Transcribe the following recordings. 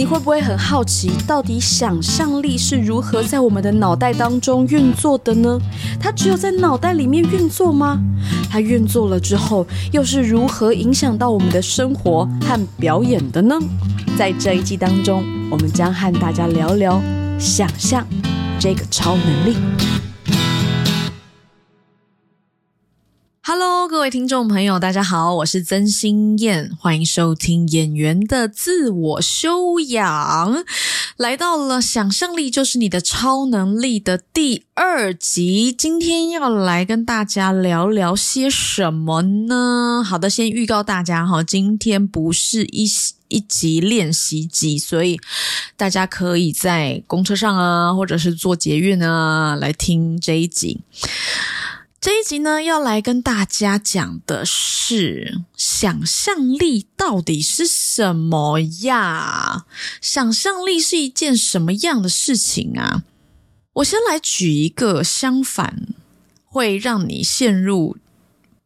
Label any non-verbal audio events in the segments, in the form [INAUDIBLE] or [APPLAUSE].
你会不会很好奇，到底想象力是如何在我们的脑袋当中运作的呢？它只有在脑袋里面运作吗？它运作了之后，又是如何影响到我们的生活和表演的呢？在这一季当中，我们将和大家聊聊想象这个超能力。Hello，各位听众朋友，大家好，我是曾心燕，欢迎收听《演员的自我修养》，来到了想象力就是你的超能力的第二集，今天要来跟大家聊聊些什么呢？好的，先预告大家哈，今天不是一一集练习集，所以大家可以在公车上啊，或者是坐捷运啊来听这一集。这一集呢，要来跟大家讲的是想象力到底是什么呀？想象力是一件什么样的事情啊？我先来举一个相反会让你陷入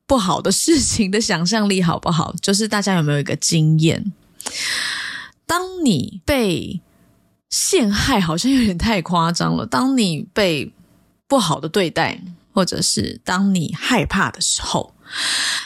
不好的事情的想象力，好不好？就是大家有没有一个经验？当你被陷害，好像有点太夸张了。当你被不好的对待。或者是当你害怕的时候，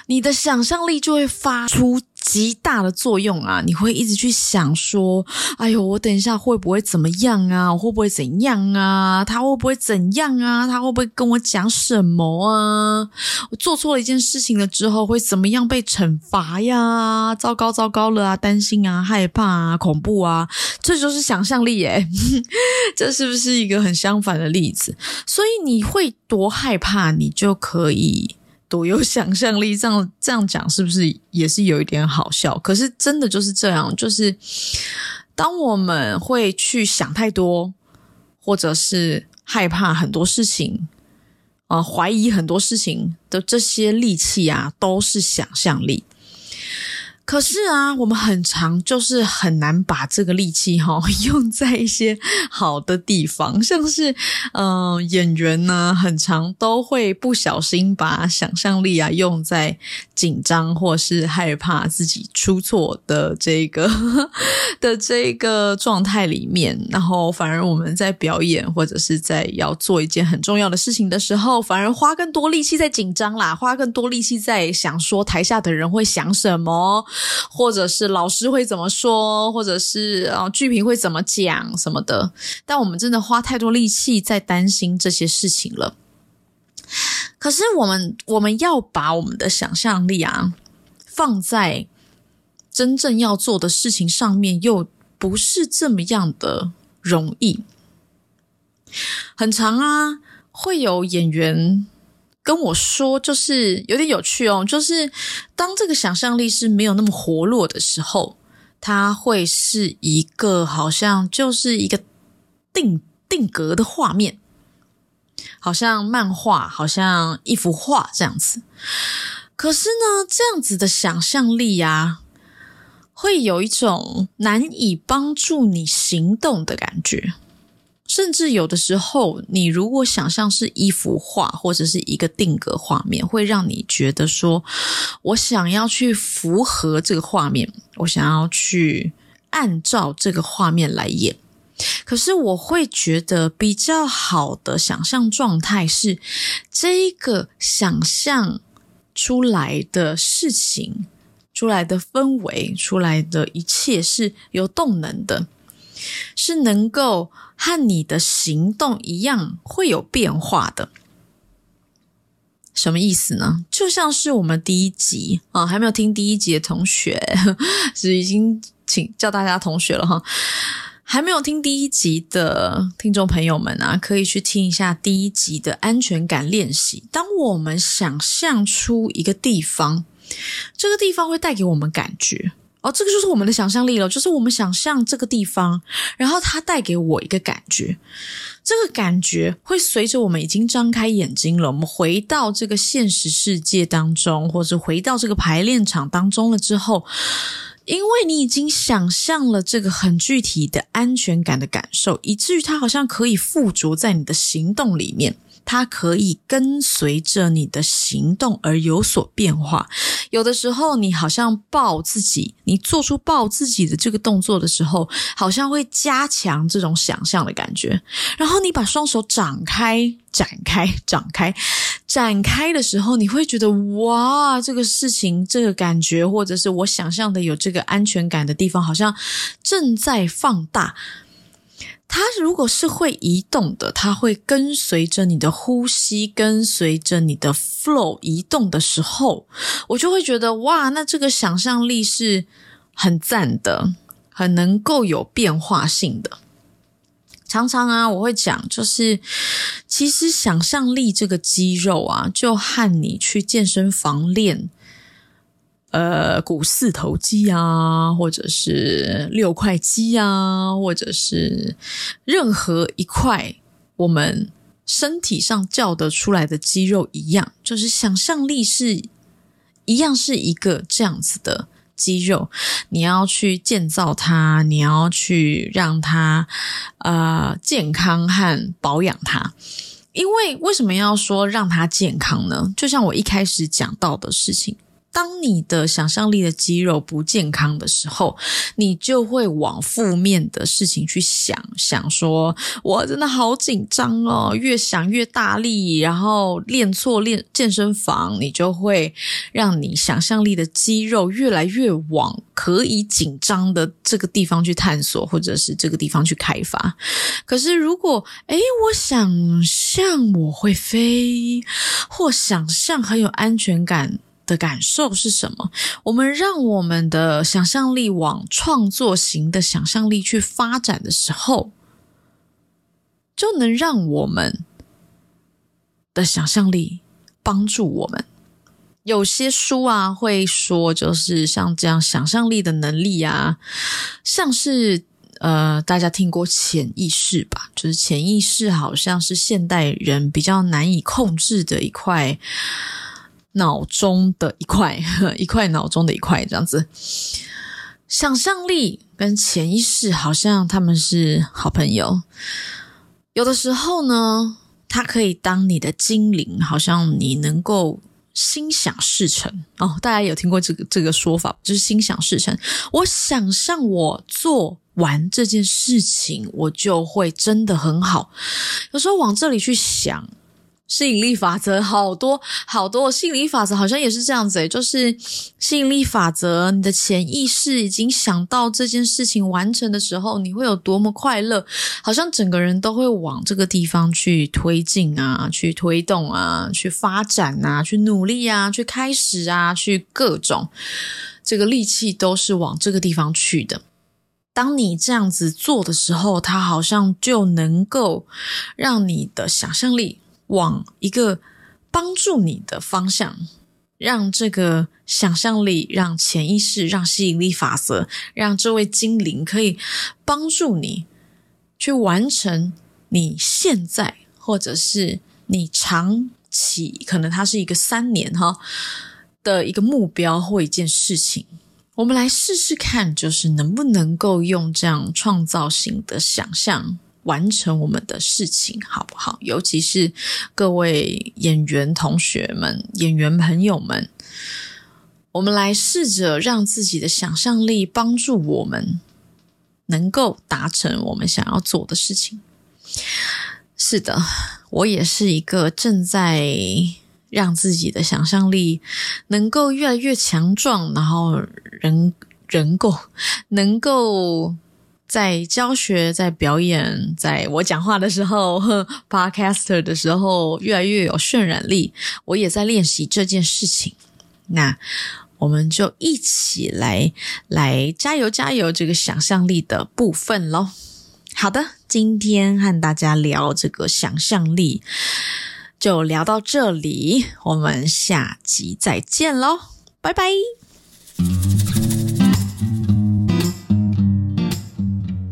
你的想象力就会发出。极大的作用啊！你会一直去想说：“哎呦，我等一下会不会怎么样啊？我会不会怎样啊？他会不会怎样啊？他会不会跟我讲什么啊？我做错了一件事情了之后会怎么样被惩罚呀？糟糕，糟糕了啊！担心啊，害怕啊，恐怖啊！这就是想象力耶！[LAUGHS] 这是不是一个很相反的例子？所以你会多害怕，你就可以。”多有想象力，这样这样讲是不是也是有一点好笑？可是真的就是这样，就是当我们会去想太多，或者是害怕很多事情，啊，怀疑很多事情的这些力气啊，都是想象力。可是啊，我们很常就是很难把这个力气哈 [LAUGHS] 用在一些好的地方，像是嗯演员呢，很常都会不小心把想象力啊用在紧张或是害怕自己出错的这个 [LAUGHS] 的这个状态里面，然后反而我们在表演或者是在要做一件很重要的事情的时候，反而花更多力气在紧张啦，花更多力气在想说台下的人会想什么。或者是老师会怎么说，或者是啊剧评会怎么讲什么的，但我们真的花太多力气在担心这些事情了。可是我们我们要把我们的想象力啊放在真正要做的事情上面，又不是这么样的容易。很长啊，会有演员。跟我说，就是有点有趣哦。就是当这个想象力是没有那么活络的时候，它会是一个好像就是一个定定格的画面，好像漫画，好像一幅画这样子。可是呢，这样子的想象力啊，会有一种难以帮助你行动的感觉。甚至有的时候，你如果想象是一幅画或者是一个定格画面，会让你觉得说，我想要去符合这个画面，我想要去按照这个画面来演。可是我会觉得比较好的想象状态是，这一个想象出来的事情、出来的氛围、出来的一切是有动能的，是能够。和你的行动一样会有变化的，什么意思呢？就像是我们第一集啊，还没有听第一集的同学，[LAUGHS] 是已经请叫大家同学了哈。还没有听第一集的听众朋友们啊，可以去听一下第一集的安全感练习。当我们想象出一个地方，这个地方会带给我们感觉。哦，这个就是我们的想象力了，就是我们想象这个地方，然后它带给我一个感觉，这个感觉会随着我们已经张开眼睛了，我们回到这个现实世界当中，或者回到这个排练场当中了之后，因为你已经想象了这个很具体的安全感的感受，以至于它好像可以附着在你的行动里面。它可以跟随着你的行动而有所变化。有的时候，你好像抱自己，你做出抱自己的这个动作的时候，好像会加强这种想象的感觉。然后你把双手展开、展开、展开、展开的时候，你会觉得哇，这个事情、这个感觉，或者是我想象的有这个安全感的地方，好像正在放大。它如果是会移动的，它会跟随着你的呼吸，跟随着你的 flow 移动的时候，我就会觉得哇，那这个想象力是很赞的，很能够有变化性的。常常啊，我会讲，就是其实想象力这个肌肉啊，就和你去健身房练。呃，股四头肌啊，或者是六块肌啊，或者是任何一块我们身体上叫得出来的肌肉一样，就是想象力是一样是一个这样子的肌肉，你要去建造它，你要去让它呃健康和保养它。因为为什么要说让它健康呢？就像我一开始讲到的事情。当你的想象力的肌肉不健康的时候，你就会往负面的事情去想，想说我真的好紧张哦，越想越大力，然后练错练健身房，你就会让你想象力的肌肉越来越往可以紧张的这个地方去探索，或者是这个地方去开发。可是如果诶，我想象我会飞，或想象很有安全感。的感受是什么？我们让我们的想象力往创作型的想象力去发展的时候，就能让我们的想象力帮助我们。有些书啊会说，就是像这样想象力的能力啊，像是呃，大家听过潜意识吧？就是潜意识好像是现代人比较难以控制的一块。脑中的一块，[LAUGHS] 一块脑中的一块，这样子。想象力跟潜意识好像他们是好朋友。有的时候呢，它可以当你的精灵，好像你能够心想事成哦。大家有听过这个这个说法，就是心想事成。我想象我做完这件事情，我就会真的很好。有时候往这里去想。吸引力法则好多好多，吸引力法则好像也是这样子诶，就是吸引力法则，你的潜意识已经想到这件事情完成的时候，你会有多么快乐，好像整个人都会往这个地方去推进啊，去推动啊，去发展啊，去努力啊，去开始啊，去各种这个力气都是往这个地方去的。当你这样子做的时候，它好像就能够让你的想象力。往一个帮助你的方向，让这个想象力、让潜意识、让吸引力法则、让这位精灵可以帮助你去完成你现在或者是你长期可能它是一个三年哈的一个目标或一件事情。我们来试试看，就是能不能够用这样创造性的想象。完成我们的事情好不好？尤其是各位演员同学们、演员朋友们，我们来试着让自己的想象力帮助我们，能够达成我们想要做的事情。是的，我也是一个正在让自己的想象力能够越来越强壮，然后人人够能够。在教学、在表演、在我讲话的时候、podcaster 的时候，越来越有渲染力。我也在练习这件事情。那我们就一起来来加油加油这个想象力的部分喽。好的，今天和大家聊这个想象力，就聊到这里。我们下集再见喽，拜拜。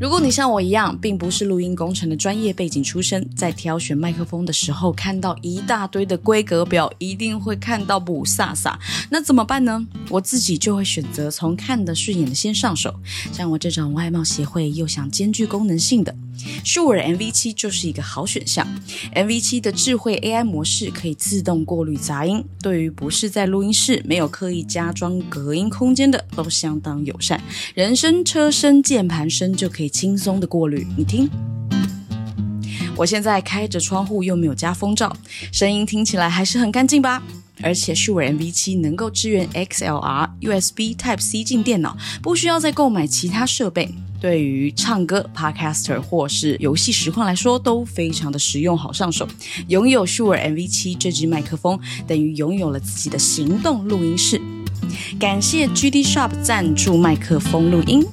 如果你像我一样，并不是录音工程的专业背景出身，在挑选麦克风的时候，看到一大堆的规格表，一定会看到不飒飒。那怎么办呢？我自己就会选择从看得顺眼的先上手。像我这种外貌协会又想兼具功能性的。Sure MV 七就是一个好选项。MV 七的智慧 AI 模式可以自动过滤杂音，对于不是在录音室、没有刻意加装隔音空间的，都相当友善。人声、车声、键盘声就可以轻松的过滤。你听，我现在开着窗户，又没有加风罩，声音听起来还是很干净吧？而且 Sure MV 七能够支援 XLR、USB Type C 进电脑，不需要再购买其他设备。对于唱歌、Podcaster 或是游戏实况来说，都非常的实用，好上手。拥有 Sure MV 七这支麦克风，等于拥有了自己的行动录音室。感谢 GD Shop 赞助麦克风录音。